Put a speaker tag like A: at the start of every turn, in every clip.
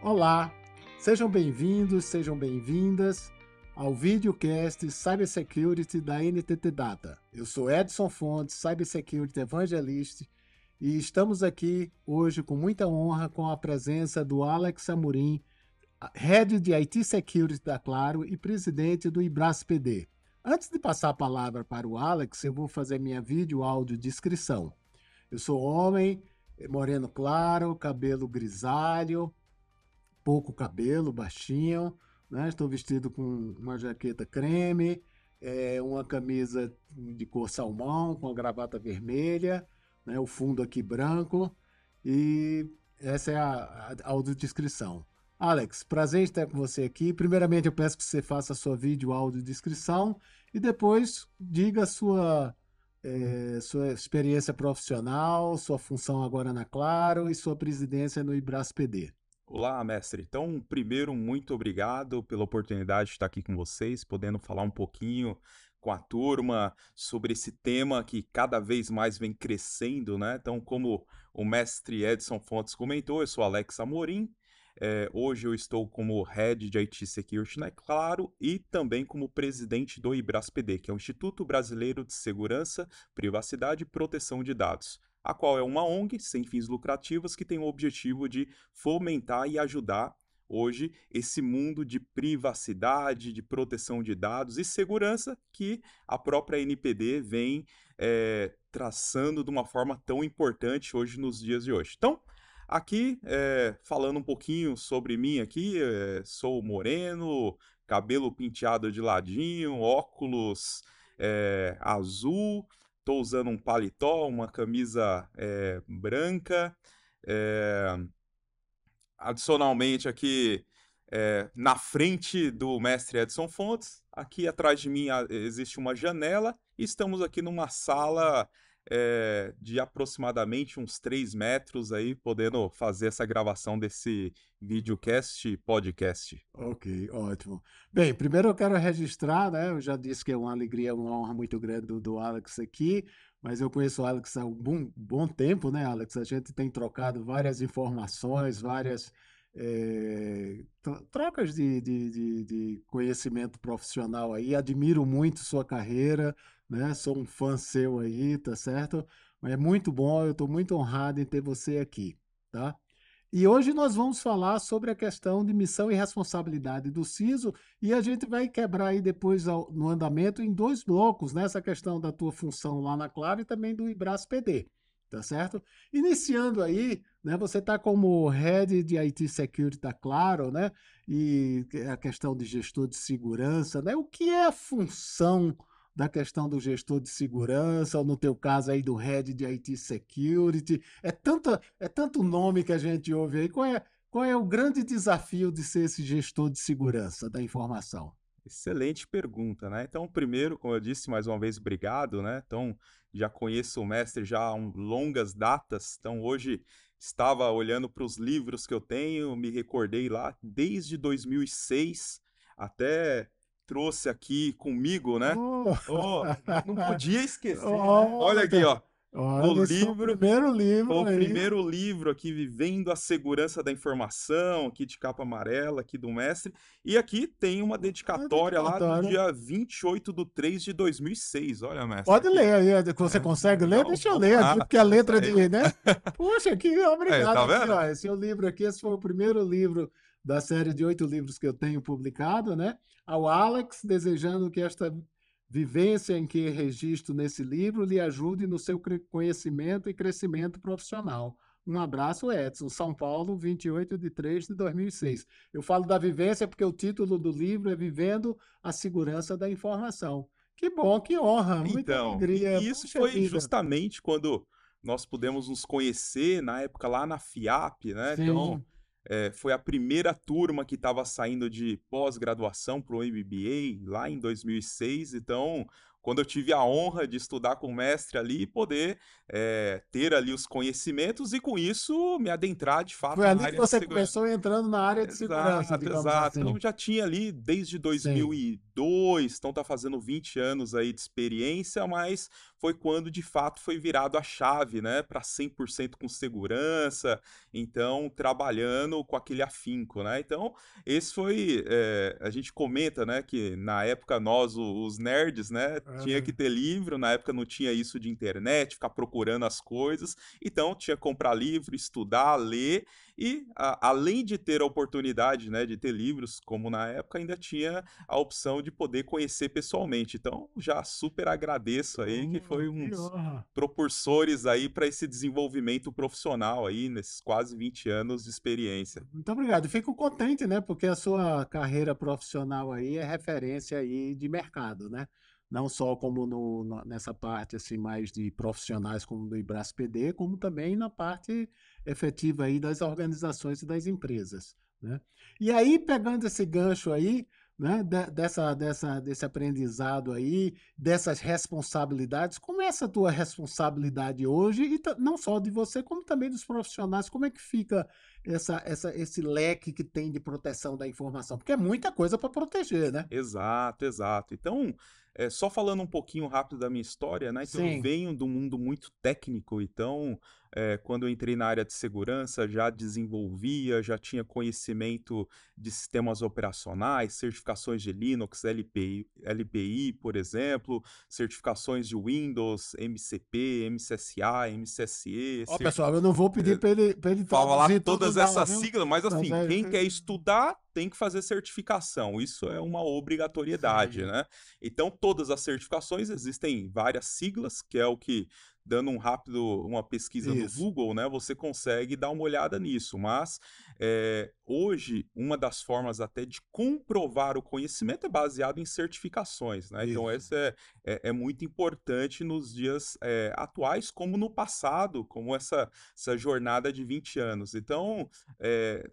A: Olá, sejam bem-vindos, sejam bem-vindas ao videocast Cybersecurity da NTT Data. Eu sou Edson Fontes, Cybersecurity Evangelist, e estamos aqui hoje com muita honra com a presença do Alex Amorim, Head de IT Security da Claro e presidente do IBRAS PD. Antes de passar a palavra para o Alex, eu vou fazer minha vídeo áudio descrição. Eu sou homem, moreno claro, cabelo grisalho, pouco cabelo, baixinho, né? Estou vestido com uma jaqueta creme, é, uma camisa de cor salmão, com a gravata vermelha, né? o fundo aqui branco, e essa é a, a audiodescrição. Alex, prazer estar com você aqui. Primeiramente, eu peço que você faça a sua vídeo audiodescrição e depois diga a sua, é, sua experiência profissional, sua função agora na Claro e sua presidência no Ibras PD.
B: Olá, mestre. Então, primeiro, muito obrigado pela oportunidade de estar aqui com vocês, podendo falar um pouquinho com a turma sobre esse tema que cada vez mais vem crescendo, né? Então, como o mestre Edson Fontes comentou, eu sou Alex Amorim. É, hoje eu estou como Head de IT Security né? Claro e também como presidente do IBRASPD, que é o Instituto Brasileiro de Segurança, Privacidade e Proteção de Dados a qual é uma ONG sem fins lucrativos que tem o objetivo de fomentar e ajudar hoje esse mundo de privacidade, de proteção de dados e segurança que a própria NPD vem é, traçando de uma forma tão importante hoje nos dias de hoje. Então, aqui é, falando um pouquinho sobre mim aqui, é, sou moreno, cabelo penteado de ladinho, óculos azul, Estou usando um paletó, uma camisa é, branca. É, adicionalmente, aqui é, na frente do mestre Edson Fontes, aqui atrás de mim existe uma janela. E estamos aqui numa sala é, de aproximadamente uns 3 metros aí, podendo fazer essa gravação desse videocast podcast.
A: Ok, ótimo. Bem, primeiro eu quero registrar, né? Eu já disse que é uma alegria, uma honra muito grande do, do Alex aqui, mas eu conheço o Alex há um bom, bom tempo, né, Alex? A gente tem trocado várias informações, várias é, trocas de, de, de, de, conhecimento profissional aí. Admiro muito sua carreira, né? Sou um fã seu aí, tá certo? É muito bom, eu estou muito honrado em ter você aqui, tá? E hoje nós vamos falar sobre a questão de missão e responsabilidade do CISO e a gente vai quebrar aí depois no andamento em dois blocos, nessa né? questão da tua função lá na Claro e também do IBRAS PD, tá certo? Iniciando aí, né, você está como Head de IT Security da Claro, né? E a questão de gestor de segurança, né? O que é a função da questão do gestor de segurança, ou no teu caso aí do head de IT security. É tanto, é tanto nome que a gente ouve aí. Qual é, qual é o grande desafio de ser esse gestor de segurança da informação?
B: Excelente pergunta, né? Então, primeiro, como eu disse mais uma vez, obrigado, né? Então, já conheço o mestre já há longas datas. Então, hoje estava olhando para os livros que eu tenho, me recordei lá desde 2006 até trouxe aqui comigo, né? Oh. Oh, não podia esquecer. Oh, né? Olha aqui, ó.
A: Olha, o livro,
B: é o primeiro livro, o aí. primeiro livro aqui vivendo a segurança da informação, aqui de capa amarela, aqui do mestre. E aqui tem uma dedicatória, lá do dia 28 de 3 de 2006. Olha, mestre.
A: Pode aqui. ler aí, você consegue ler? Não, Deixa eu ler aqui, porque a letra de, né? Puxa, que obrigado. É, tá vendo? Aqui, ó, esse é o livro aqui, esse foi o primeiro livro da série de oito livros que eu tenho publicado, né? Ao Alex, desejando que esta vivência em que registro nesse livro lhe ajude no seu conhecimento e crescimento profissional. Um abraço, Edson. São Paulo, 28 de 3 de 2006. Eu falo da vivência porque o título do livro é Vivendo a Segurança da Informação. Que bom, que honra, muita então, alegria.
B: E isso foi vida. justamente quando nós pudemos nos conhecer, na época lá na FIAP, né? Sim. Então, é, foi a primeira turma que estava saindo de pós-graduação para o MBA lá em 2006. Então, quando eu tive a honra de estudar com o mestre ali e poder é, ter ali os conhecimentos e com isso me adentrar de fato
A: Foi ali que você começou entrando na área de
B: exato,
A: segurança,
B: exato.
A: Assim.
B: Então já tinha ali desde 2002, Sim. então tá fazendo 20 anos aí de experiência, mas foi quando de fato foi virado a chave, né, para 100% com segurança, então trabalhando com aquele afinco, né? Então, esse foi, é, a gente comenta, né, que na época nós, os nerds, né, tinha que ter livro, na época não tinha isso de internet, ficar procurando as coisas, então tinha que comprar livro, estudar, ler, e a, além de ter a oportunidade, né, de ter livros, como na época, ainda tinha a opção de poder conhecer pessoalmente. Então, já super agradeço aí, que foi um dos propulsores aí para esse desenvolvimento profissional aí, nesses quase 20 anos de experiência.
A: Muito obrigado. Fico contente, né, porque a sua carreira profissional aí é referência aí de mercado, né? Não só como no, nessa parte assim mais de profissionais como do Ibras PD, como também na parte efetiva aí das organizações e das empresas. Né? E aí, pegando esse gancho aí, né, dessa, dessa, desse aprendizado aí, dessas responsabilidades, como é essa tua responsabilidade hoje, e não só de você, como também dos profissionais, como é que fica essa, essa, esse leque que tem de proteção da informação? Porque é muita coisa para proteger, né?
B: Exato, exato. Então, é, só falando um pouquinho rápido da minha história, né? Então, eu venho do mundo muito técnico, então, é, quando eu entrei na área de segurança, já desenvolvia, já tinha conhecimento de sistemas operacionais, certificações de Linux, LPI, LPI por exemplo, certificações de Windows, MCP, MCSA, MCSE.
A: Ó, pessoal, eu não vou pedir é, para ele, pra ele
B: falar todas essas siglas, mas assim, mas é... quem quer estudar tem que fazer certificação. Isso é uma obrigatoriedade, Sim. né? Então, todas as certificações existem várias siglas, que é o que dando um rápido uma pesquisa Isso. no Google, né, você consegue dar uma olhada nisso. Mas é, hoje uma das formas até de comprovar o conhecimento é baseado em certificações, né? Então essa é, é, é, muito importante nos dias é, atuais, como no passado, como essa, essa jornada de 20 anos. Então,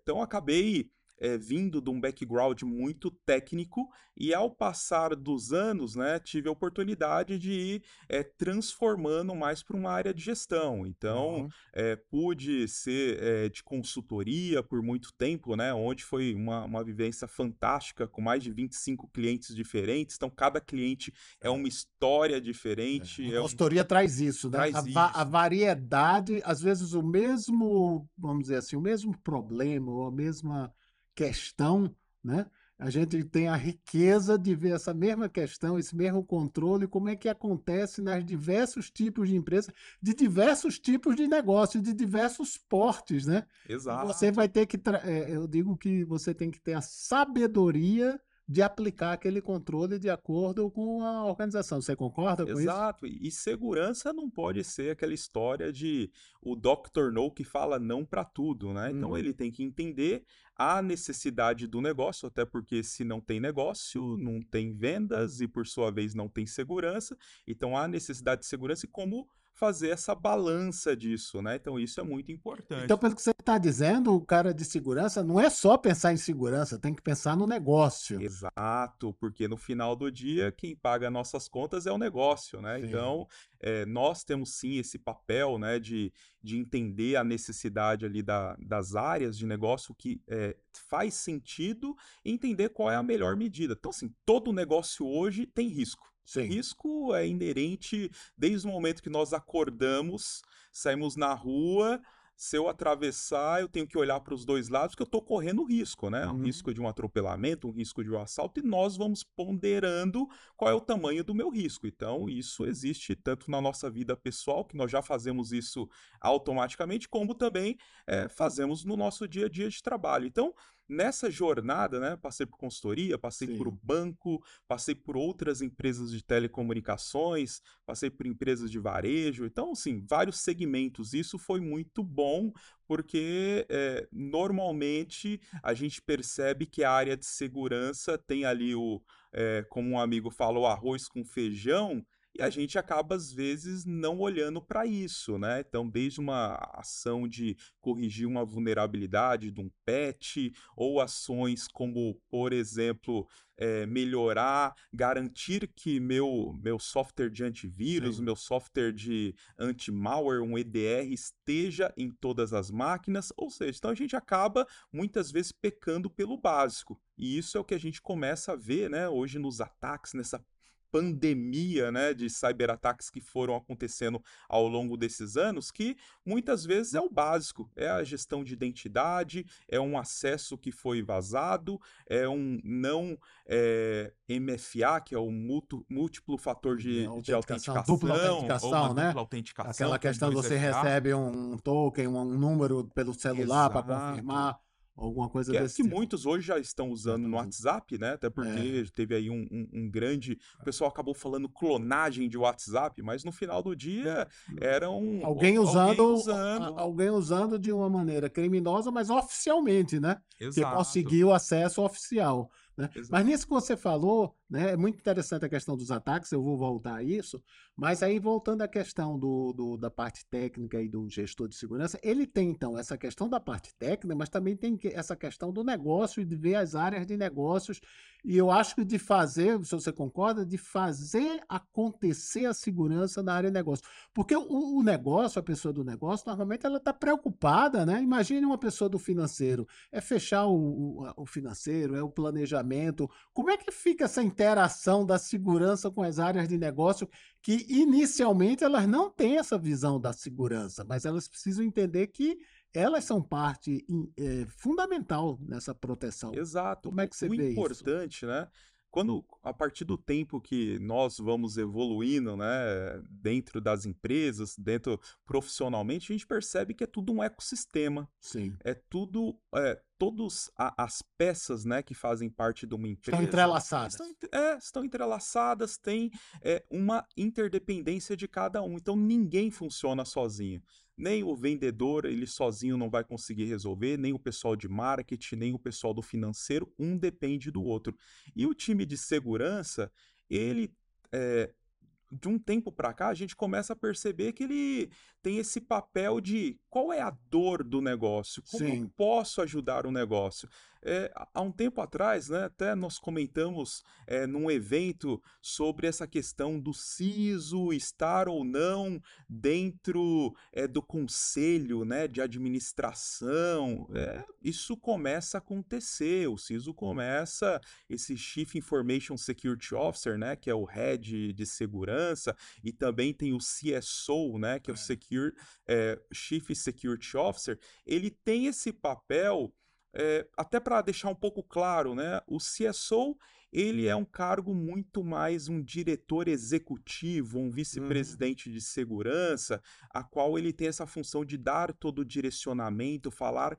B: então acabei é, vindo de um background muito técnico e ao passar dos anos, né, tive a oportunidade de ir é, transformando mais para uma área de gestão. Então, uhum. é, pude ser de consultoria por muito tempo, né, onde foi uma, uma vivência fantástica com mais de 25 clientes diferentes. Então, cada cliente é uma história diferente.
A: A consultoria um... traz isso, né?
B: Traz
A: a,
B: isso.
A: a variedade, às vezes o mesmo, vamos dizer assim, o mesmo problema ou a mesma questão, né? A gente tem a riqueza de ver essa mesma questão, esse mesmo controle, como é que acontece nas diversos tipos de empresas, de diversos tipos de negócios, de diversos portes, né?
B: Exato.
A: Você vai ter que, é, eu digo que você tem que ter a sabedoria de aplicar aquele controle de acordo com a organização. Você concorda com
B: Exato.
A: isso?
B: Exato. E segurança não pode ser aquela história de o Dr. No que fala não para tudo, né? Então uhum. ele tem que entender a necessidade do negócio, até porque se não tem negócio, não tem vendas e por sua vez não tem segurança. Então há necessidade de segurança e como fazer essa balança disso, né? Então isso é muito importante.
A: Então, pelo que você está dizendo, o cara de segurança não é só pensar em segurança, tem que pensar no negócio.
B: Exato, porque no final do dia quem paga nossas contas é o negócio, né? Sim. Então é, nós temos sim esse papel, né, de, de entender a necessidade ali da, das áreas de negócio que é, faz sentido e entender qual é a melhor medida. Então, assim, todo negócio hoje tem risco. Sim. Risco é inerente desde o momento que nós acordamos, saímos na rua. Se eu atravessar, eu tenho que olhar para os dois lados, porque eu estou correndo risco, né? Um uhum. risco de um atropelamento, um risco de um assalto, e nós vamos ponderando qual é o tamanho do meu risco. Então, isso existe tanto na nossa vida pessoal, que nós já fazemos isso automaticamente, como também é, fazemos no nosso dia a dia de trabalho. Então, nessa jornada, né, passei por consultoria, passei Sim. por banco, passei por outras empresas de telecomunicações, passei por empresas de varejo, então, assim, vários segmentos. Isso foi muito bom, porque é, normalmente a gente percebe que a área de segurança tem ali o, é, como um amigo falou, arroz com feijão, e a gente acaba, às vezes, não olhando para isso, né? Então, desde uma ação de corrigir uma vulnerabilidade de um patch, ou ações como, por exemplo, é, melhorar, garantir que meu, meu software de antivírus, Sim. meu software de anti-malware, um EDR, esteja em todas as máquinas. Ou seja, então a gente acaba muitas vezes pecando pelo básico. E isso é o que a gente começa a ver né, hoje nos ataques, nessa pandemia né, de cyberataques que foram acontecendo ao longo desses anos, que muitas vezes é o básico, é a gestão de identidade, é um acesso que foi vazado, é um não é, eh, MFA, que é o mútuo, múltiplo fator de, de autenticação,
A: dupla autenticação, né?
B: Dupla autenticação,
A: Aquela questão de você recebe um token, um número pelo celular para confirmar alguma coisa
B: que, é
A: desse
B: que tipo. muitos hoje já estão usando no WhatsApp, né? Até porque é. teve aí um, um, um, grande. O pessoal acabou falando clonagem de WhatsApp, mas no final do dia era um.
A: Alguém usando, alguém usando, alguém usando de uma maneira criminosa, mas oficialmente, né? Exato. Que conseguiu acesso oficial. Né? Mas nisso que você falou, né, é muito interessante a questão dos ataques, eu vou voltar a isso, mas aí voltando à questão do, do, da parte técnica e do gestor de segurança, ele tem então essa questão da parte técnica, mas também tem essa questão do negócio e de ver as áreas de negócios, e eu acho que de fazer, se você concorda, de fazer acontecer a segurança na área de negócio. Porque o, o negócio, a pessoa do negócio, normalmente ela está preocupada, né? Imagine uma pessoa do financeiro, é fechar o, o, o financeiro, é o planejamento como é que fica essa interação da segurança com as áreas de negócio que inicialmente elas não têm essa visão da segurança, mas elas precisam entender que elas são parte é, fundamental nessa proteção.
B: Exato. Como é que você o vê importante, isso? né? quando a partir do tempo que nós vamos evoluindo, né, dentro das empresas, dentro profissionalmente, a gente percebe que é tudo um ecossistema.
A: Sim.
B: É tudo, é, todas as peças, né, que fazem parte de uma empresa.
A: Estão entrelaçadas.
B: Estão, é, estão entrelaçadas, tem é, uma interdependência de cada um. Então ninguém funciona sozinho nem o vendedor ele sozinho não vai conseguir resolver, nem o pessoal de marketing, nem o pessoal do financeiro, um depende do outro. E o time de segurança, ele é, de um tempo para cá, a gente começa a perceber que ele tem esse papel de qual é a dor do negócio, como Sim. eu posso ajudar o negócio. É, há um tempo atrás, né, até nós comentamos é, num evento sobre essa questão do CISO estar ou não dentro é, do conselho né, de administração. É, isso começa a acontecer. O CISO começa, esse Chief Information Security Officer, né, que é o head de segurança, e também tem o CSO, né, que é o é. Secure, é, Chief Security Officer, ele tem esse papel é, até para deixar um pouco claro, né, o CSO ele é um cargo muito mais um diretor executivo, um vice-presidente uhum. de segurança, a qual ele tem essa função de dar todo o direcionamento, falar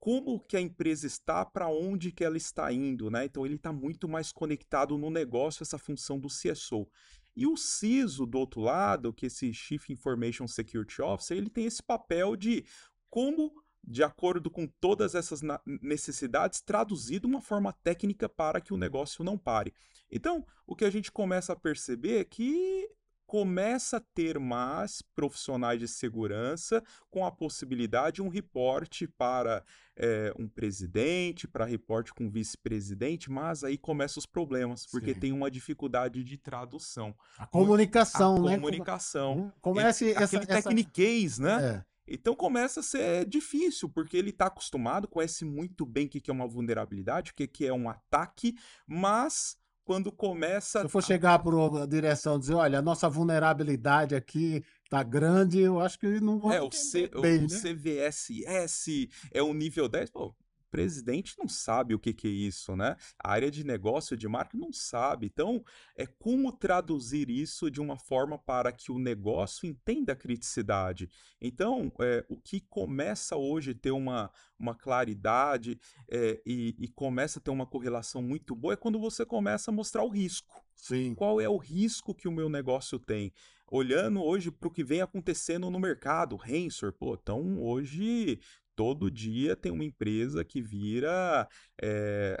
B: como que a empresa está, para onde que ela está indo, né? Então ele está muito mais conectado no negócio, essa função do CSO. E o CISO, do outro lado, que é esse Chief Information Security Officer, ele tem esse papel de como de acordo com todas essas necessidades, traduzido uma forma técnica para que o negócio não pare. Então, o que a gente começa a perceber é que começa a ter mais profissionais de segurança com a possibilidade de um reporte para é, um presidente, para reporte com vice-presidente, mas aí começam os problemas, porque Sim. tem uma dificuldade de tradução.
A: A comunicação,
B: a
A: né?
B: Comunicação.
A: Começa essa,
B: aquele essa... tecniquez, né? É. Então começa a ser difícil, porque ele está acostumado, conhece muito bem o que é uma vulnerabilidade, o que é um ataque, mas quando começa.
A: Se eu for chegar para a direção e dizer, olha, a nossa vulnerabilidade aqui está grande, eu acho que não vou.
B: É, o, C, bem, o né? CVSS é o nível 10. Pô, presidente não sabe o que, que é isso, né? A área de negócio de marca não sabe. Então, é como traduzir isso de uma forma para que o negócio entenda a criticidade. Então, é, o que começa hoje a ter uma, uma claridade é, e, e começa a ter uma correlação muito boa é quando você começa a mostrar o risco.
A: Sim.
B: Qual é o risco que o meu negócio tem? Olhando hoje para o que vem acontecendo no mercado, Rensor, pô, então hoje todo dia tem uma empresa que vira é,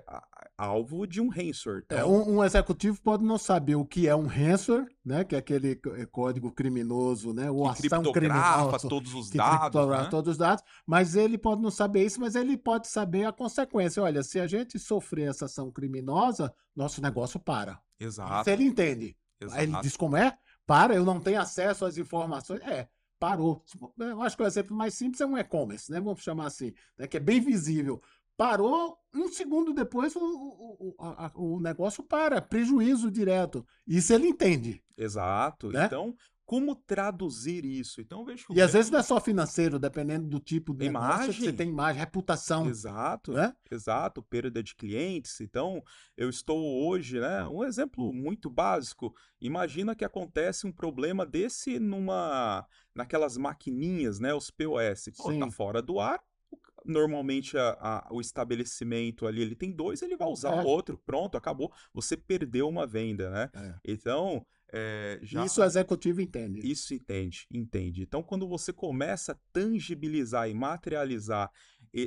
B: alvo de um.
A: Então... É, um, um, executivo pode não saber o que é um ransomware, né, que é aquele é, código criminoso, né, ou
B: que
A: ação criminosa,
B: todos os dados, né?
A: todos os dados, mas ele pode não saber isso, mas ele pode saber a consequência. Olha, se a gente sofrer essa ação criminosa, nosso negócio para.
B: Exato.
A: Se ele entende. Exato. Aí ele diz como é? Para, eu não tenho acesso às informações. É, parou. Eu acho que o exemplo mais simples é um e-commerce, né? Vamos chamar assim, né? que é bem visível. Parou, um segundo depois o, o, o, o negócio para, prejuízo direto. Isso ele entende.
B: Exato. Né? Então, como traduzir isso? Então, vejo.
A: E às vezes não é só financeiro, dependendo do tipo de
B: imagem.
A: Negócio, você tem imagem, reputação.
B: Exato,
A: né?
B: exato, perda de clientes. Então, eu estou hoje, né? Um exemplo muito básico. Imagina que acontece um problema desse numa naquelas maquininhas, né? Os POS. Pô, tá fora do ar. Normalmente a, a, o estabelecimento ali ele tem dois, ele vai usar o é. outro. Pronto, acabou. Você perdeu uma venda, né? É. Então é, já...
A: Isso o executivo entende.
B: Isso entende, entende. Então, quando você começa a tangibilizar e materializar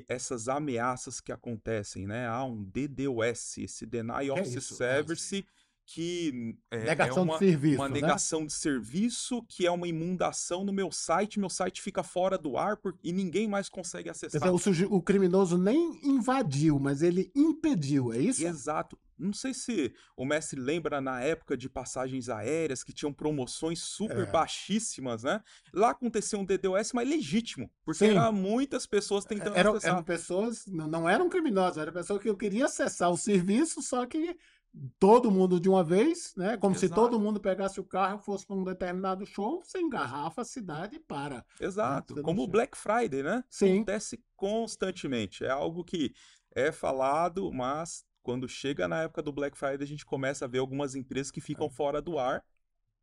B: essas ameaças que acontecem, né? Há um DDoS, esse Deny of é Service, que
A: é, negação
B: é uma,
A: de serviço,
B: uma
A: né?
B: negação de serviço, que é uma imundação no meu site, meu site fica fora do ar por, e ninguém mais consegue acessar.
A: Dizer, o, o, criminoso nem invadiu, mas ele impediu, é isso?
B: Exato. Não sei se o mestre lembra na época de passagens aéreas que tinham promoções super é. baixíssimas, né? Lá acontecia um DDoS, mas legítimo, porque eram muitas pessoas tentando
A: eram,
B: acessar.
A: Eram pessoas, não eram criminosos, eram pessoas que eu queria acessar o serviço, só que todo mundo de uma vez, né? Como Exato. se todo mundo pegasse o carro e fosse para um determinado show, você engarrafa a cidade e para.
B: Exato, né? como o Black Friday, né?
A: Sim.
B: Acontece constantemente. É algo que é falado, mas quando chega na época do Black Friday, a gente começa a ver algumas empresas que ficam é. fora do ar,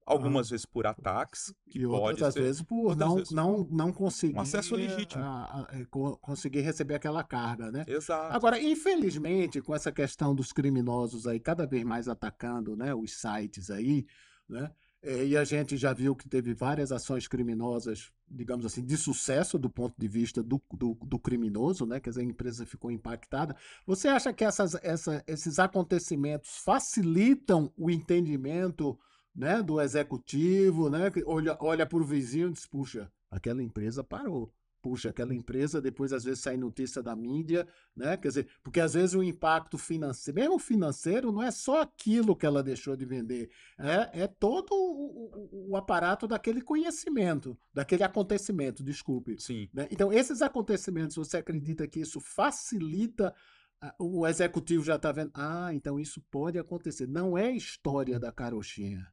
B: algumas vezes por ataques, que
A: e
B: outras
A: ser, vezes por não, vezes não, não conseguir
B: um acesso legítimo. A,
A: a, a, conseguir receber aquela carga, né?
B: Exato.
A: Agora, infelizmente, com essa questão dos criminosos aí cada vez mais atacando, né, os sites aí, né? É, e a gente já viu que teve várias ações criminosas, digamos assim, de sucesso do ponto de vista do, do, do criminoso, né? Quer dizer, a empresa ficou impactada. Você acha que essas, essa, esses acontecimentos facilitam o entendimento né, do executivo, né? Que olha, olha para o vizinho e diz, puxa, aquela empresa parou puxa, aquela empresa, depois às vezes sai notícia da mídia, né? Quer dizer, porque às vezes o impacto financeiro, mesmo financeiro, não é só aquilo que ela deixou de vender, é, é todo o, o, o aparato daquele conhecimento, daquele acontecimento, desculpe.
B: Sim.
A: Né? Então, esses acontecimentos, você acredita que isso facilita o executivo já está vendo, ah, então isso pode acontecer. Não é história da carochinha.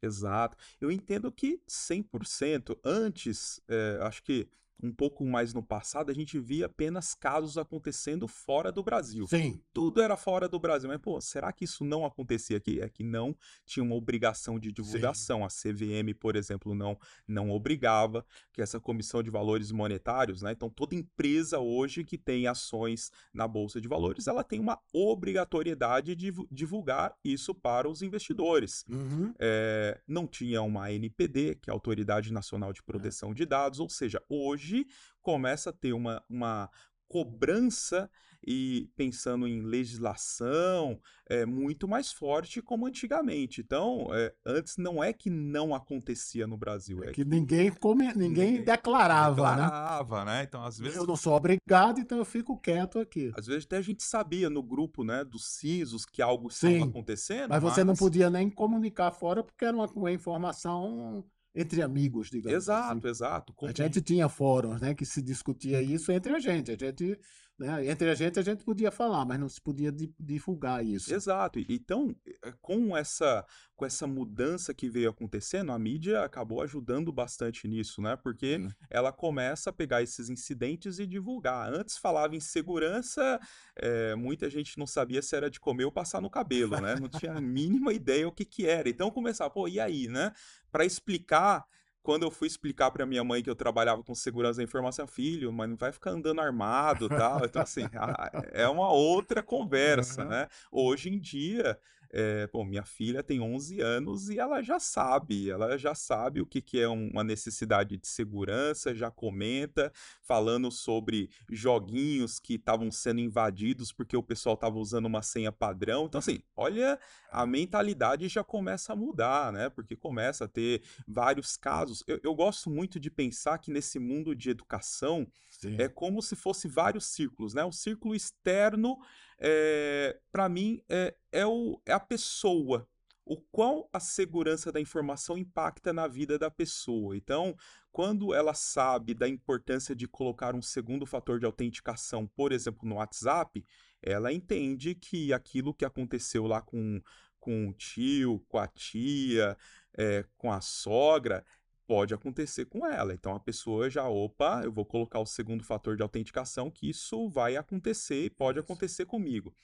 B: Exato. Eu entendo que 100%. Antes, é, acho que um pouco mais no passado, a gente via apenas casos acontecendo fora do Brasil.
A: Sim.
B: Tudo era fora do Brasil. Mas, pô, será que isso não acontecia aqui? É que não tinha uma obrigação de divulgação. Sim. A CVM, por exemplo, não, não obrigava que essa comissão de valores monetários, né? Então, toda empresa hoje que tem ações na Bolsa de Valores, ela tem uma obrigatoriedade de divulgar isso para os investidores.
A: Uhum.
B: É, não tinha uma NPD, que é a Autoridade Nacional de é. Proteção é. de Dados, ou seja, hoje hoje começa a ter uma, uma cobrança e pensando em legislação é muito mais forte como antigamente. Então, é, antes não é que não acontecia no Brasil,
A: é, é que, que, ninguém come, ninguém, ninguém declarava,
B: né? declarava, né? né? Então, às vezes
A: eu não sou obrigado, então eu fico quieto aqui.
B: Às vezes até a gente sabia no grupo, né, dos CISOs que algo estava acontecendo,
A: mas, mas você não podia nem comunicar fora porque era uma, uma informação entre amigos, digamos
B: exato,
A: assim.
B: Exato,
A: A gente tinha fóruns, né, que se discutia isso entre a gente. A gente né? Entre a gente, a gente podia falar, mas não se podia divulgar isso.
B: Exato. Então, eh, com essa, com essa mudança que veio acontecendo, a mídia acabou ajudando bastante nisso, né? Porque ela começa a pegar esses incidentes e divulgar. Antes falava em segurança, é, muita gente não sabia se era de comer ou passar no cabelo, né? Não tinha a mínima ideia o que que era. Então começava, pô, e aí, né? Para explicar quando eu fui explicar para minha mãe que eu trabalhava com segurança da informação, filho, mas não vai ficar andando armado tal. Então, assim, é uma outra conversa, uhum. né? Hoje em dia, É, bom, minha filha tem 11 anos e ela já sabe, ela já sabe o que, que é uma necessidade de segurança, já comenta, falando sobre joguinhos que estavam sendo invadidos porque o pessoal estava usando uma senha padrão. Então, assim, olha, a mentalidade já começa a mudar, né? Porque começa a ter vários casos. Eu, eu gosto muito de pensar que nesse mundo de educação Sim. é como se fosse vários círculos, né? O círculo externo é, eh, para mim, é, é, o, é a pessoa. O qual a segurança da informação impacta na vida da pessoa. Então, quando ela sabe da importância de colocar um segundo fator de autenticação, por exemplo, no WhatsApp, ela entende que aquilo que aconteceu lá com, com o tio, com a tia, é, com a sogra, pode acontecer com ela. Então a pessoa já, opa, eu vou colocar o segundo fator de autenticação que isso vai acontecer e pode acontecer comigo.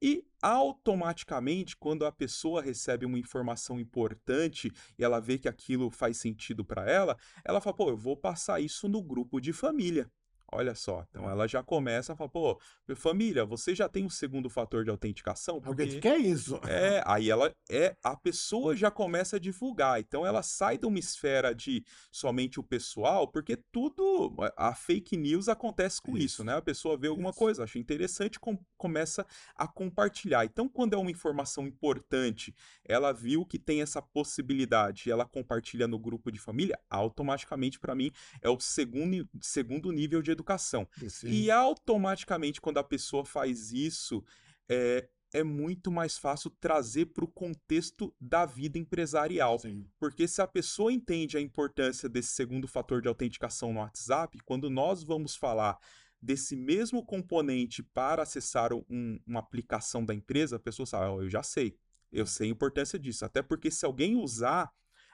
B: E automaticamente, quando a pessoa recebe uma informação importante e ela vê que aquilo faz sentido para ela, ela fala: pô, eu vou passar isso no grupo de família. Olha só, então ela já começa a falar, pô, família, você já tem um segundo fator de autenticação?
A: Porque que é isso?
B: É, aí ela é, a pessoa já começa a divulgar, então ela sai de uma esfera de somente o pessoal, porque tudo, a fake news acontece com isso, isso né? A pessoa vê alguma isso. coisa, acha interessante, com, começa a compartilhar. Então, quando é uma informação importante, ela viu que tem essa possibilidade, ela compartilha no grupo de família, automaticamente para mim é o segundo, segundo nível de educação educação. Sim. E automaticamente, quando a pessoa faz isso, é, é muito mais fácil trazer para o contexto da vida empresarial. Sim. Porque se a pessoa entende a importância desse segundo fator de autenticação no WhatsApp, quando nós vamos falar desse mesmo componente para acessar um, uma aplicação da empresa, a pessoa sabe, oh, eu já sei, eu sei a importância disso. Até porque se alguém usar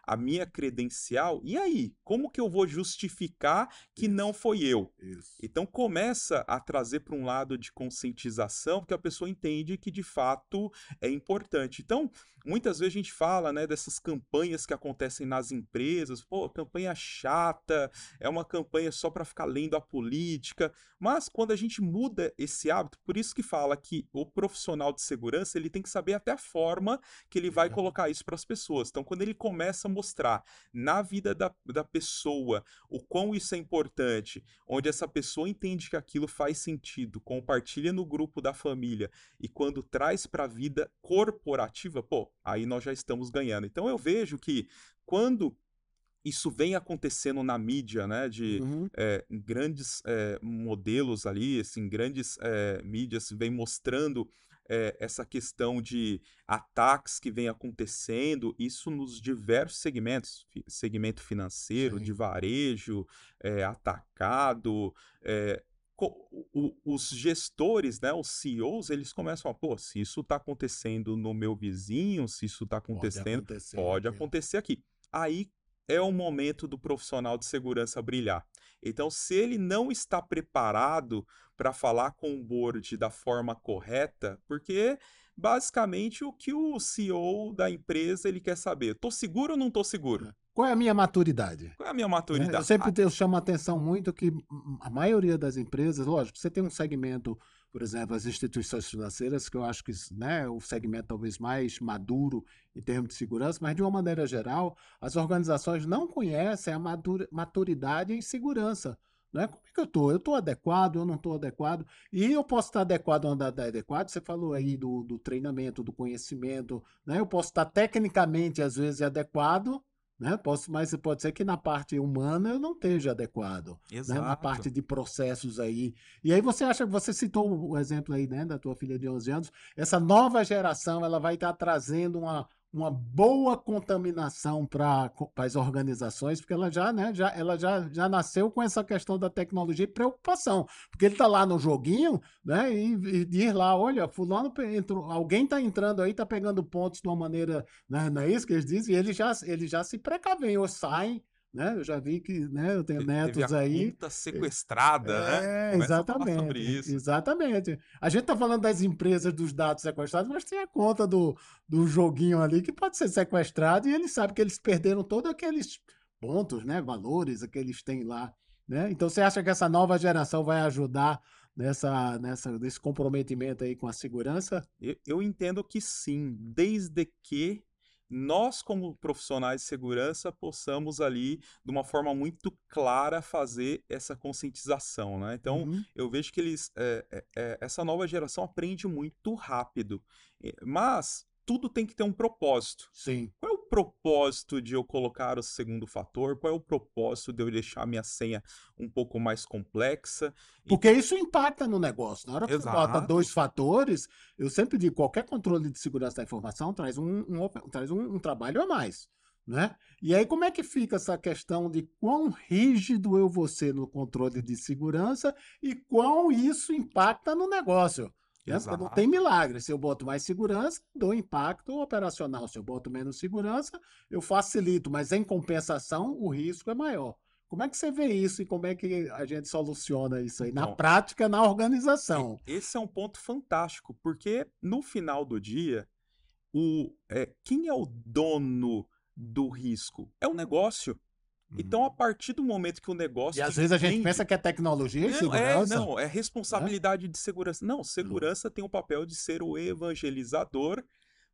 B: a minha credencial, e aí? Como que eu vou justificar que Isso. não foi eu? Isso. Então começa a trazer para um lado de conscientização, porque a pessoa entende que de fato é importante. Então, muitas vezes a gente fala, né, dessas campanhas que acontecem nas empresas, pô, campanha chata, é uma campanha só para ficar lendo a política, mas quando a gente muda esse hábito, por isso que fala que o profissional de segurança, ele tem que saber até a forma que ele vai colocar isso para as pessoas. Então, quando ele começa a mostrar na vida da, da pessoa o quão isso é importante, onde essa pessoa entende que aquilo faz sentido, compartilha no grupo da família e quando traz para a vida corporativa, pô, aí nós já estamos ganhando. Então eu vejo que quando isso vem acontecendo na mídia, né? De uhum. é, grandes é, modelos ali, assim, grandes é, mídias vem mostrando é, essa questão de ataques que vem acontecendo, isso nos diversos segmentos, segmento financeiro, Sim. de varejo, é, atacado, é, os gestores, né, os CEOs, eles começam a, pô, se isso está acontecendo no meu vizinho, se isso está acontecendo, pode acontecer, pode aqui. acontecer aqui. Aí é o momento do profissional de segurança brilhar. Então, se ele não está preparado para falar com o board da forma correta, porque basicamente o que o CEO da empresa ele quer saber, tô seguro ou não tô seguro?
A: Qual é a minha maturidade?
B: Qual é a minha maturidade?
A: Eu sempre eu chamo a atenção muito que a maioria das empresas, lógico, você tem um segmento, por exemplo, as instituições financeiras, que eu acho que né, é o segmento talvez mais maduro em termos de segurança, mas de uma maneira geral, as organizações não conhecem a maturidade em segurança. Né? Como é que eu estou? Eu estou adequado, eu não estou adequado? E eu posso estar adequado ou não adequado? Você falou aí do, do treinamento, do conhecimento, né? Eu posso estar tecnicamente, às vezes, adequado, né? Posso, mas pode ser que na parte humana eu não esteja adequado. Exato. Né? Na parte de processos aí. E aí você acha, você citou o exemplo aí, né, da tua filha de 11 anos, essa nova geração, ela vai estar trazendo uma, uma boa contaminação para as organizações, porque ela já, né, já, ela já, já nasceu com essa questão da tecnologia e preocupação, porque ele está lá no joguinho, né, e, e diz lá, olha, fulano entrou, alguém está entrando aí, está pegando pontos de uma maneira, né, não é isso que eles dizem, e ele já, ele já se precavem, ou saem, né? Eu já vi que, né? Eu tenho netos
B: Teve
A: a aí.
B: Conta sequestrada, é,
A: né? É, exatamente. Exatamente. A gente tá falando das empresas dos dados sequestrados, mas tem a conta do, do joguinho ali que pode ser sequestrado e eles sabem que eles perderam todos aqueles pontos, né? Valores que eles têm lá, né? Então você acha que essa nova geração vai ajudar nessa, nessa, nesse comprometimento aí com a segurança?
B: Eu, eu entendo que sim, desde que nós, como profissionais de segurança, possamos ali, de uma forma muito clara, fazer essa conscientização, né? Então,
A: Uhum.
B: eu vejo que eles, é, é, essa nova geração aprende muito rápido, mas tudo tem que ter um propósito.
A: Sim.
B: Qual é o propósito de eu colocar o segundo fator? Qual é o propósito de eu deixar minha senha um pouco mais complexa? E-
A: Porque isso impacta no negócio. Na hora que você bota
B: Exato.
A: dois fatores, eu sempre digo, qualquer controle de segurança da informação traz um, um traz um, um trabalho a mais. Né? E aí, como é que fica essa questão de quão rígido eu vou ser no controle de segurança e quão isso impacta no negócio? Né? Porque não
B: Exato.
A: tem milagre. Se eu boto mais segurança, dou impacto operacional. Se eu boto menos segurança, eu facilito, mas em compensação, o risco é maior. Como é que você vê isso e como é que a gente soluciona isso aí? Na
B: Então,
A: prática, na organização.
B: Esse é um ponto fantástico, porque no final do dia, o, é, quem é o dono do risco? É o negócio. Então, a partir do momento que o negócio
A: E às vezes a gente pensa que é tecnologia e
B: Não, é,
A: segurança.
B: não, é responsabilidade de segurança. Não, segurança tem o papel de ser o evangelizador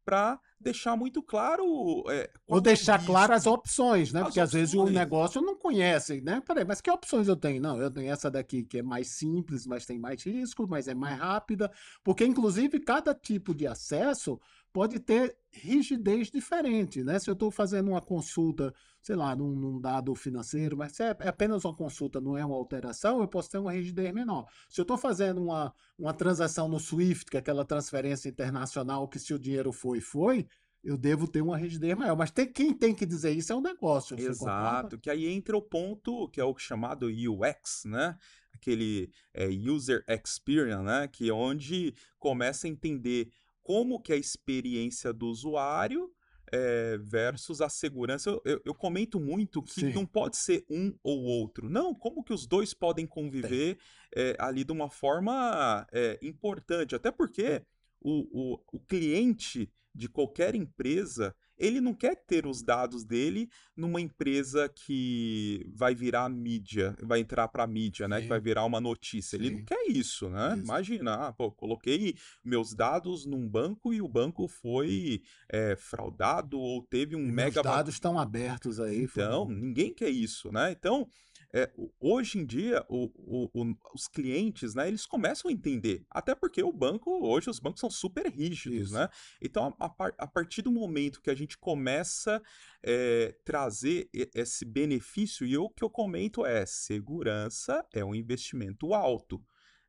B: para deixar muito claro. é,
A: Ou
B: é
A: deixar claras as
B: risco.
A: opções, né?
B: As
A: Porque às vezes o
B: opções.
A: negócio não conhece, né? Peraí, mas que opções eu tenho? Não, eu tenho essa daqui que é mais simples, mas tem mais risco, mas é mais rápida. Porque, inclusive, cada tipo de acesso pode ter rigidez diferente, né? Se eu estou fazendo uma consulta, sei lá, num, num dado financeiro, mas se é é apenas uma consulta, não é uma alteração, eu posso ter uma rigidez menor. Se eu estou fazendo uma, uma transação no SWIFT, que é aquela transferência internacional que se o dinheiro foi, foi, eu devo ter uma rigidez maior. Mas tem, quem tem que dizer isso é o negócio. você concorda?
B: Exato, que aí entra o ponto que é o chamado UX, né? Aquele é, user experience, né? Que é onde começa a entender como que é a experiência do usuário é, versus a segurança. Eu, eu- eu comento muito que
A: Sim.
B: não pode ser um ou outro. Não, como que os dois podem conviver é, ali de uma forma é, importante. Até porque o, o, o cliente de qualquer empresa, ele não quer ter os dados dele numa empresa que vai virar mídia, vai entrar para mídia, né? Que
A: Sim.
B: vai virar uma notícia. Ele não
A: Sim.
B: quer isso, né?
A: Isso.
B: Imagina, ah, pô, coloquei meus dados num banco e o banco foi é, fraudado ou teve um
A: E
B: mega va-
A: dados estão abertos aí.
B: então,
A: foram-
B: ninguém quer isso, né? Então, é, hoje em dia, o- o- o- os clientes, né, eles começam a entender. Até porque o banco, hoje, os bancos são super rígidos,
A: Isso.
B: né? Então, a, a par- a partir do momento que a gente começa é, trazer esse benefício, e o que eu comento é: segurança é um investimento alto.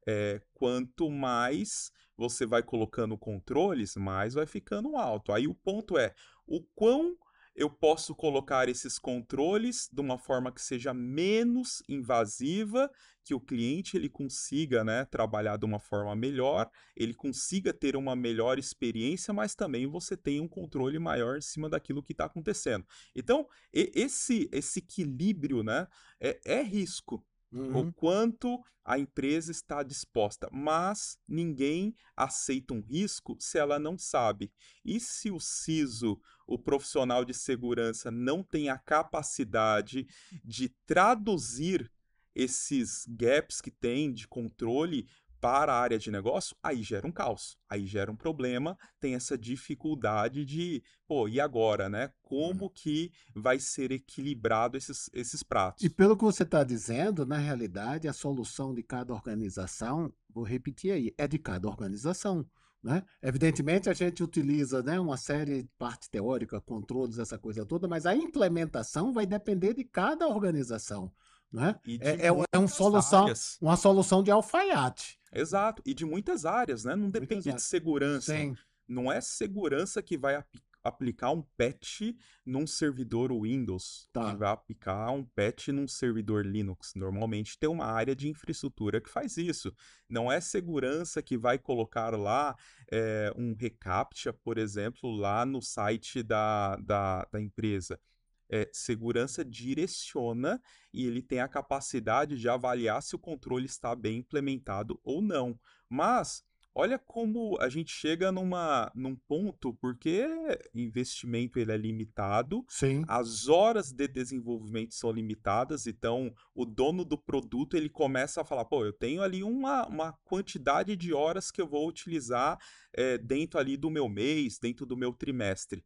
B: É, quanto mais você vai colocando controles, mais vai ficando alto. Aí o ponto é o quão eu posso colocar esses controles de uma forma que seja menos invasiva, que o cliente ele consiga, né, trabalhar de uma forma melhor, ele consiga ter uma melhor experiência, mas também você tem um controle maior em cima daquilo que está acontecendo. Então, esse esse equilíbrio, né, é, é risco o
A: Uhum.
B: quanto a empresa está disposta, mas ninguém aceita um risco se ela não sabe. E se o CISO, o profissional de segurança, não tem a capacidade de traduzir esses gaps que tem de controle para a área de negócio, aí gera um caos, aí gera um problema, tem essa dificuldade de, pô, e agora, né? Como que vai ser equilibrado esses, esses pratos?
A: E pelo que você está dizendo, na realidade, a solução de cada organização, vou repetir aí, é de cada organização. Né? Evidentemente, a gente utiliza né, uma série de parte teórica, controles, essa coisa toda, mas a implementação vai depender de cada organização. Né?
B: E
A: É, é, é uma
B: muitas
A: solução,
B: áreas.
A: uma solução de alfaiate.
B: Exato, e de muitas áreas, né? Não depende de segurança.
A: Sim,
B: Não é segurança que vai api- aplicar um patch num servidor Windows,
A: Tá.
B: que vai aplicar um patch num servidor Linux. Normalmente tem uma área de infraestrutura que faz isso. Não é segurança que vai colocar lá é, um reCAPTCHA, por exemplo, lá no site da, da, da empresa. É, segurança direciona e ele tem a capacidade de avaliar se o controle está bem implementado ou não. Mas olha como a gente chega numa, num ponto, porque investimento ele é limitado,
A: Sim.
B: as horas de desenvolvimento são limitadas, então o dono do produto ele começa a falar, pô, eu tenho ali uma, uma quantidade de horas que eu vou utilizar é, dentro ali do meu mês, dentro do meu trimestre.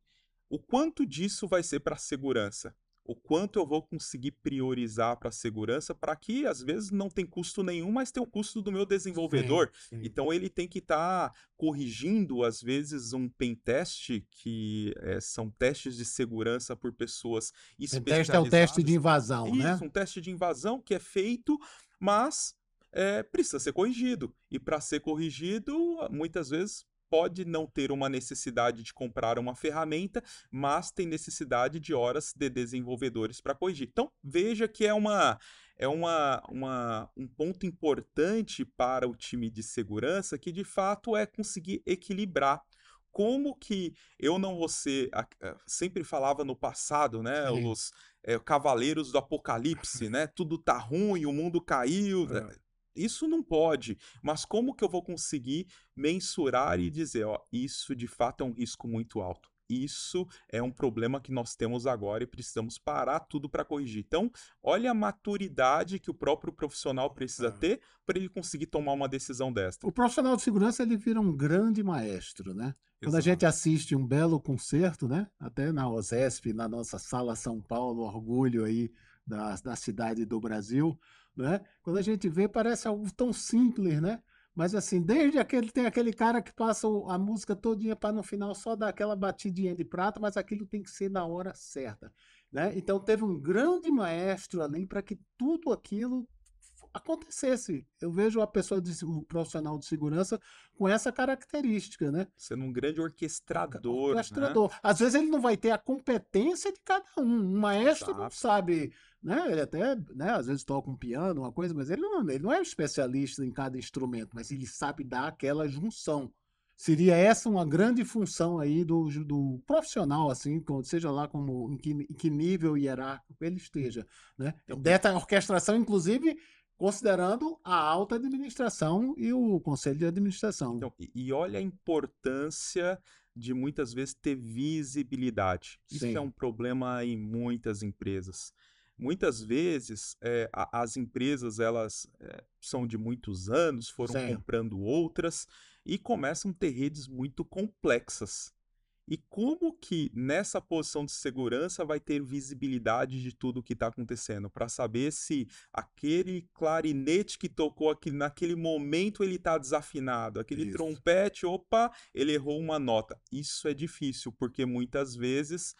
B: O quanto disso vai ser para segurança? o quanto eu vou conseguir priorizar para a segurança para que às vezes não tem custo nenhum, mas tem o custo do meu desenvolvedor.
A: Sim, sim.
B: Então ele tem que estar tá corrigindo às vezes um pen test que é, são testes de segurança por pessoas especializadas.
A: teste é o teste de invasão,
B: Isso,
A: né?
B: um teste de invasão que é feito, mas é, precisa ser corrigido. E para ser corrigido, muitas vezes pode não ter uma necessidade de comprar uma ferramenta, mas tem necessidade de horas de desenvolvedores para corrigir. Então, veja que é uma é uma, uma, um ponto importante para o time de segurança que de fato é conseguir equilibrar como que eu não vou ser sempre falava no passado né Sim. os é, cavaleiros do apocalipse né tudo tá ruim o mundo caiu é. Isso não pode, mas como que eu vou conseguir mensurar e dizer, ó, isso de fato é um risco muito alto? Isso é um problema que nós temos agora e precisamos parar tudo para corrigir. Então, olha a maturidade que o próprio profissional precisa ter para ele conseguir tomar uma decisão desta.
A: O profissional de segurança ele vira um grande maestro, né? Quando a gente assiste um belo concerto, né? Até na OSESP, na nossa sala São Paulo, orgulho aí da, da cidade do Brasil, né? Quando a gente vê, parece algo tão simples, né? Mas assim, desde aquele tem aquele cara que passa a música todinha para no final só dar aquela batidinha de prata, mas aquilo tem que ser na hora certa, né? Então teve um grande maestro ali para que tudo aquilo acontecesse. Eu vejo a pessoa de um profissional de segurança com essa característica, né?
B: Sendo um grande orquestrador.
A: Orquestrador.
B: Né?
A: Às vezes ele não vai ter a competência de cada um. Um maestro Exato. não sabe né? Ele até, né, às vezes toca um piano, uma coisa, mas ele não, ele não é um especialista em cada instrumento, mas ele sabe dar aquela junção. Seria essa uma grande função aí do, do profissional, assim, seja lá como em que, em que nível hierárquico ele esteja, né? Então, Dessa orquestração, inclusive, considerando a alta administração e o conselho de administração.
B: Então, e olha a importância de muitas vezes ter visibilidade. Isso Sim. é um problema em muitas empresas. Muitas vezes é, a, as empresas elas é, são de muitos anos, foram Sim. comprando outras e começam a ter redes muito complexas. E como que nessa posição de segurança vai ter visibilidade de tudo o que está acontecendo? Para saber se aquele clarinete que tocou aqui, naquele momento ele está desafinado, aquele Isso. trompete, opa, ele errou uma nota. Isso é difícil, porque muitas vezes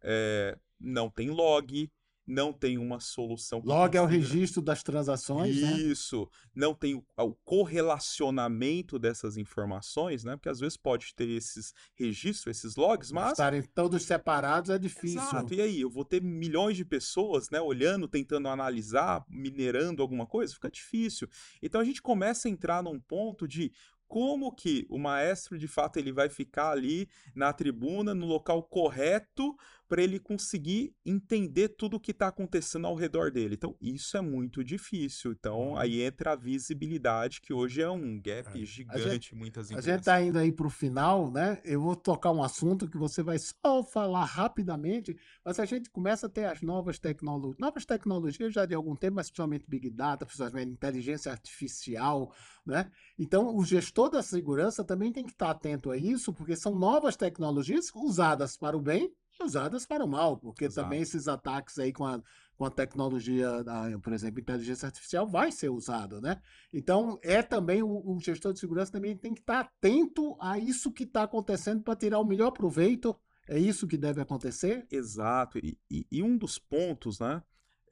B: é, não tem log, não tem uma solução.
A: Log é o registro das transações,
B: né? Isso. Né? Não tem o, o, correlacionamento dessas informações, né? Porque às vezes pode ter esses registros, esses logs, mas...
A: Estarem todos separados é difícil.
B: Exato. E aí, eu vou ter milhões de pessoas, né? Olhando, tentando analisar, minerando alguma coisa? Fica difícil. Então a gente começa a entrar num ponto de como que o maestro de fato ele vai ficar ali na tribuna, no local correto, para ele conseguir entender tudo o que está acontecendo ao redor dele. Então, isso é muito difícil. Então, uhum. aí entra a visibilidade, que hoje é um gap é. gigante em muitas empresas.
A: A gente está indo aí para o final, né? Eu vou tocar um assunto que você vai só falar rapidamente, mas a gente começa a ter as novas tecnologias, novas tecnologias já de algum tempo, mas principalmente Big Data, principalmente inteligência artificial, né? Então, o gestor da segurança também tem que estar atento a isso, porque são novas tecnologias usadas para o bem usadas para o mal, porque Exato. também esses ataques aí com a, com a tecnologia, da, por exemplo, inteligência artificial, vai ser usado, né? Então, é também o, o gestor de segurança também tem que estar atento a isso que está acontecendo para tirar o melhor proveito. É isso que deve acontecer?
B: Exato. E, e, e um dos pontos, né?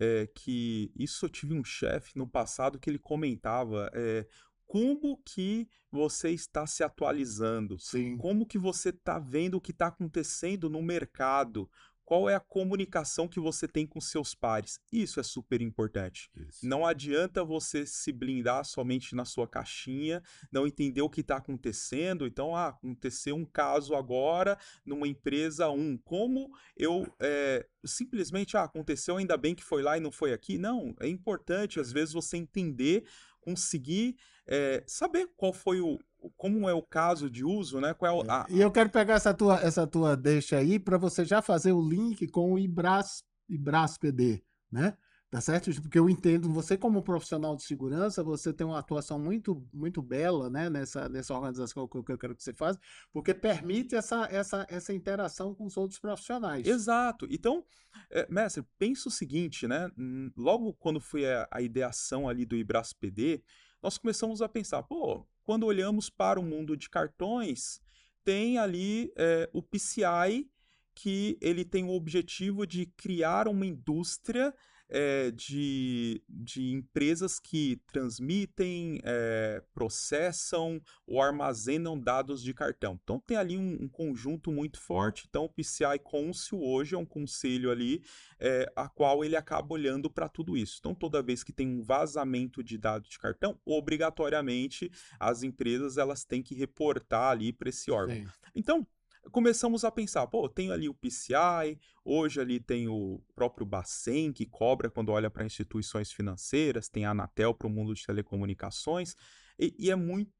B: É que isso eu tive um chefe no passado que ele comentava é, como que você está se atualizando,
A: Sim.
B: como que você está vendo o que está acontecendo no mercado, qual é a comunicação que você tem com seus pares. Isso é super importante. Isso. Não adianta você se blindar somente na sua caixinha, não entender o que está acontecendo. Então, ah, aconteceu um caso agora numa empresa 1. Como eu é, simplesmente, ah, aconteceu, ainda bem que foi lá e não foi aqui? Não, é importante, às vezes, você entender conseguir é, saber qual foi o, como é o caso de uso, né? Qual é, a...
A: E eu quero pegar essa tua, essa tua deixa aí para você já fazer o link com o Ibras, Ibras PD, né? Tá certo? Porque eu entendo, você como profissional de segurança, você tem uma atuação muito, muito bela, né, nessa, nessa organização que eu quero que você faça, porque permite essa, essa, essa interação com os outros profissionais.
B: Exato. Então, é, mestre, pensa o seguinte, né? Logo quando foi a, a ideação ali do Ibras PD, nós começamos a pensar, pô, quando olhamos para o mundo de cartões, tem ali é, o PCI, que ele tem o objetivo de criar uma indústria é, de, de empresas que transmitem, é, processam ou armazenam dados de cartão. Então tem ali um, um conjunto muito forte. Então o PCI Council hoje é um conselho ali é, a qual ele acaba olhando para tudo isso. Então toda vez que tem um vazamento de dados de cartão, obrigatoriamente as empresas elas têm que reportar ali para esse órgão. Sim. Então começamos a pensar, pô, tem ali o PCI, hoje ali tem o próprio Bacen, que cobra quando olha para instituições financeiras, tem a Anatel para o mundo de telecomunicações, e, e é muito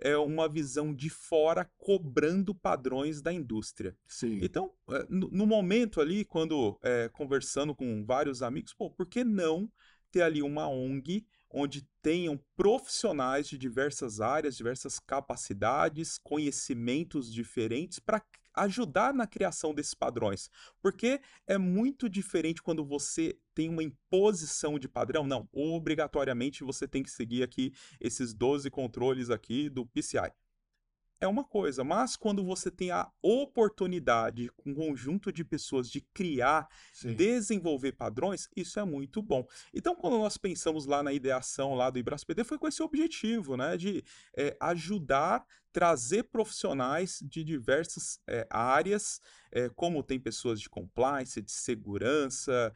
B: é, uma visão de fora cobrando padrões da indústria.
A: Sim.
B: Então, é, no, no momento ali, quando é, conversando com vários amigos, pô, por que não ter ali uma ONG onde tenham profissionais de diversas áreas, diversas capacidades, conhecimentos diferentes para ajudar na criação desses padrões. Porque é muito diferente quando você tem uma imposição de padrão. Não, obrigatoriamente você tem que seguir aqui esses 12 controles aqui do PCI é uma coisa, mas quando você tem a oportunidade com um conjunto de pessoas de criar, Sim. desenvolver padrões, isso é muito bom. Então, quando nós pensamos lá na ideação lá do IbrasPD, foi com esse objetivo, né, de é, ajudar, trazer profissionais de diversas é, áreas, é, como tem pessoas de compliance, de segurança,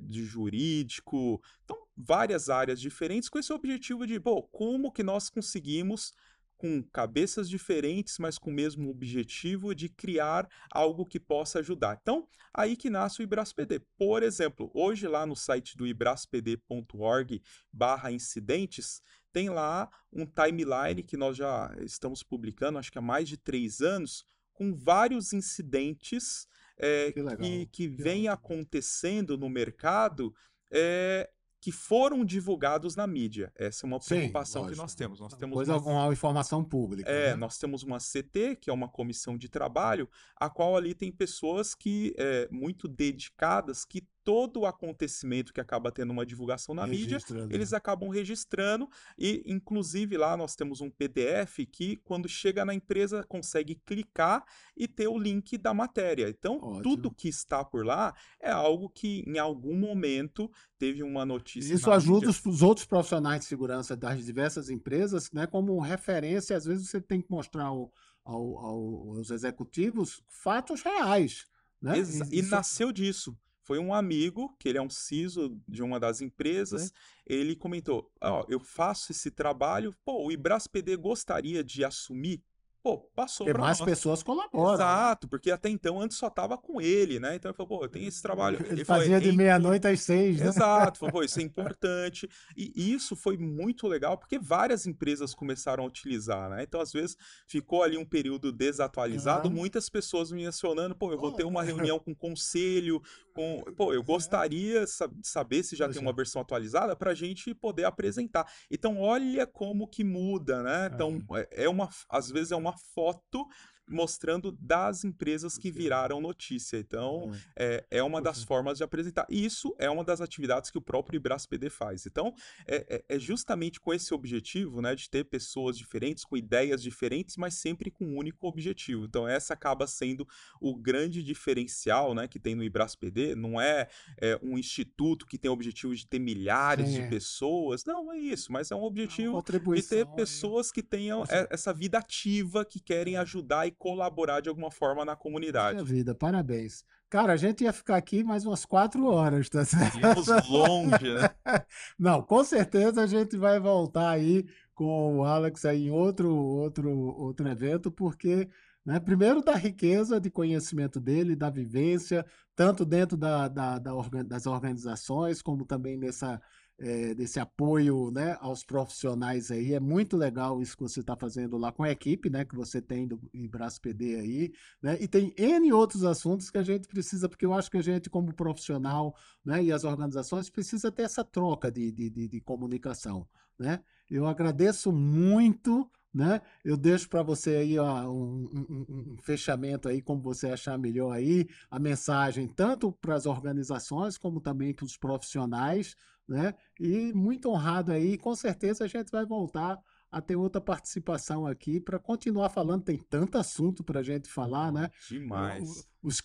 B: de jurídico, então várias áreas diferentes com esse objetivo de, bom, como que nós conseguimos com cabeças diferentes, mas com o mesmo objetivo de criar algo que possa ajudar. Então, aí que nasce o IbrasPD. Por exemplo, hoje lá no site do ibraspd.org barra incidentes, tem lá um timeline que nós já estamos publicando, acho que há mais de três anos, com vários incidentes é, que, que, que, vem acontecendo no mercado é, que foram divulgados na mídia. Essa é uma preocupação Sim, que nós temos. Nós temos
A: Coisa uma... informação pública.
B: É, né? nós temos uma CT, que é uma comissão de trabalho, a qual ali tem pessoas que é, muito dedicadas que todo o acontecimento que acaba tendo uma divulgação na mídia, eles acabam registrando e inclusive lá nós temos um PDF que quando chega na empresa consegue clicar e ter o link da matéria. Então, Ótimo. tudo que está por lá é algo que em algum momento teve uma notícia.
A: Isso ajuda os, os, outros profissionais de segurança das diversas empresas, né, como referência, às vezes você tem que mostrar ao, ao, aos executivos fatos reais. Né?
B: E nasceu disso foi um amigo, que ele é um CISO de uma das empresas, é. ele comentou, ó, eu faço esse trabalho, pô, o Ibras PD gostaria de assumir pô, passou
A: para mais nós. pessoas colaboram.
B: Exato, porque até então antes só tava com ele, né? Então ele falou, pô, tenho esse trabalho.
A: Ele, ele fazia falou, de meia-noite às seis,
B: né? Exato, falou, pô, isso é importante. E isso foi muito legal, porque várias empresas começaram a utilizar, né? Então, às vezes, ficou ali um período desatualizado, uhum. muitas pessoas me mencionando, pô, eu vou ter uma reunião com o conselho, com. Pô, eu gostaria de saber se já tem uma versão atualizada para a gente poder apresentar. Então, olha como que muda, né? Então, é, é uma. Às vezes é uma foto mostrando das empresas que viraram notícia. Então, é, é uma das formas de apresentar. E isso é uma das atividades que o próprio IbrasPD faz. Então, é, é, é, justamente com esse objetivo, né, de ter pessoas diferentes, com ideias diferentes, mas sempre com um único objetivo. Então, essa acaba sendo o grande diferencial, né, que tem no IbrasPD. Não é, é um instituto que tem o objetivo de ter milhares Sim. de pessoas. Não, é isso, mas é um objetivo de ter pessoas que tenham essa vida ativa, que querem ajudar e colaborar de alguma forma na comunidade.
A: Minha vida, parabéns. Cara, a gente ia ficar aqui mais umas quatro horas, tá certo?
B: Íamos longe, né?
A: Não, com certeza a gente vai voltar aí com o Alex aí em outro, outro, outro evento, porque, né, primeiro da riqueza de conhecimento dele, da vivência, tanto dentro da, da, da das organizações, como também nessa é, desse apoio né, aos profissionais aí. É muito legal isso que você está fazendo lá com a equipe né, que você tem do Braço PD aí. Né? E tem N outros assuntos que a gente precisa, porque eu acho que a gente, como profissional né, e as organizações, precisa ter essa troca de, de, de, de comunicação. Né? Eu agradeço muito né? Eu deixo para você aí ó, um, um, um, fechamento aí, como você achar melhor aí, a mensagem tanto para as organizações como também para os profissionais, né? E muito honrado aí, com certeza a gente vai voltar a ter outra participação aqui para continuar falando. Tem tanto assunto para a gente falar, né?
B: Demais.
A: Os,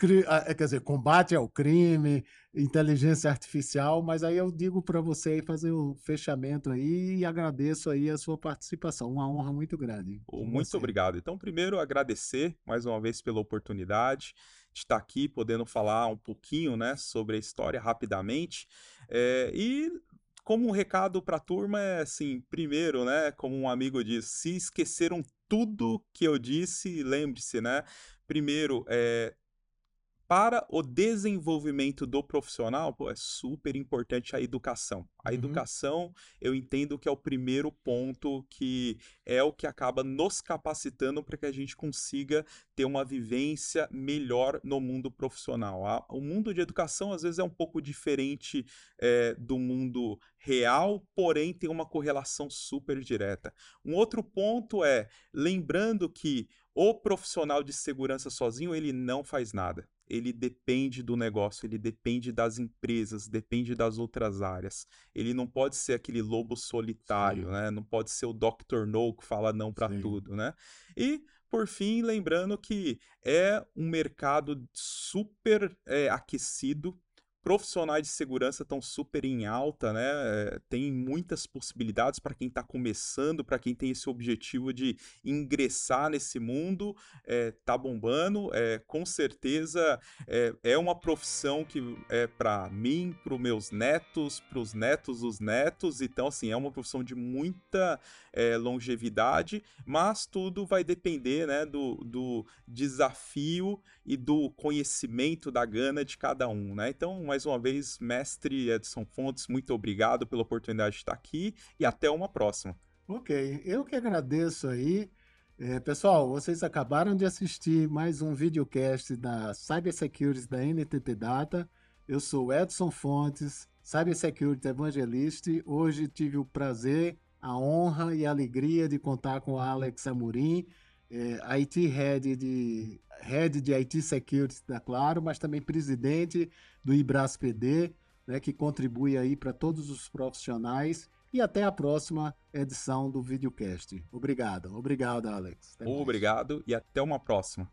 A: é, quer dizer, combate ao crime, inteligência artificial, mas aí eu digo para você fazer o fechamento aí e agradeço aí a sua participação. Uma honra muito grande.
B: Muito você. obrigado. Então, primeiro, agradecer mais uma vez pela oportunidade de estar aqui, podendo falar um pouquinho né, sobre a história rapidamente. É, e como um recado para a turma é assim, primeiro, né, como um amigo diz, se esqueceram tudo que eu disse, lembre-se, né? Primeiro, é, para o desenvolvimento do profissional, pô, é super importante a educação. A uhum. educação, eu entendo que é o primeiro ponto que é o que acaba nos capacitando para que a gente consiga ter uma vivência melhor no mundo profissional. O mundo de educação, às vezes, é um pouco diferente é, do mundo real, porém tem uma correlação super direta. Um outro ponto é, lembrando que o profissional de segurança sozinho, ele não faz nada ele depende do negócio, ele depende das empresas, depende das outras áreas. Ele não pode ser aquele lobo solitário, Sim. né? Não pode ser o Dr. No que fala não para tudo, né? E por fim, lembrando que é um mercado super é, aquecido, profissionais de segurança estão super em alta, né? Eh, tem muitas possibilidades para quem está começando, para quem tem esse objetivo de ingressar nesse mundo, é, tá bombando. É, com certeza é, é uma profissão que é para mim, para os meus netos, para os netos dos netos. Então, assim, é uma profissão de muita é, longevidade, mas tudo vai depender, né, do, do desafio e do conhecimento da gana de cada um, né? Então, mais uma vez, mestre Edson Fontes, muito obrigado pela oportunidade de estar aqui e até uma próxima.
A: Ok, eu que agradeço aí. É, pessoal, vocês acabaram de assistir mais um videocast da Cybersecurity da NTT Data. Eu sou Edson Fontes, Cybersecurity Evangelista. Hoje tive o prazer, a honra e a alegria de contar com o Alex Amorim, é, IT Head de, Head de IT Security da Claro, mas também presidente do IBRAS PD, né, que contribui aí para todos os profissionais. E até a próxima edição do videocast. Obrigado. Obrigado, Alex.
B: Até Obrigado mais. e até uma próxima.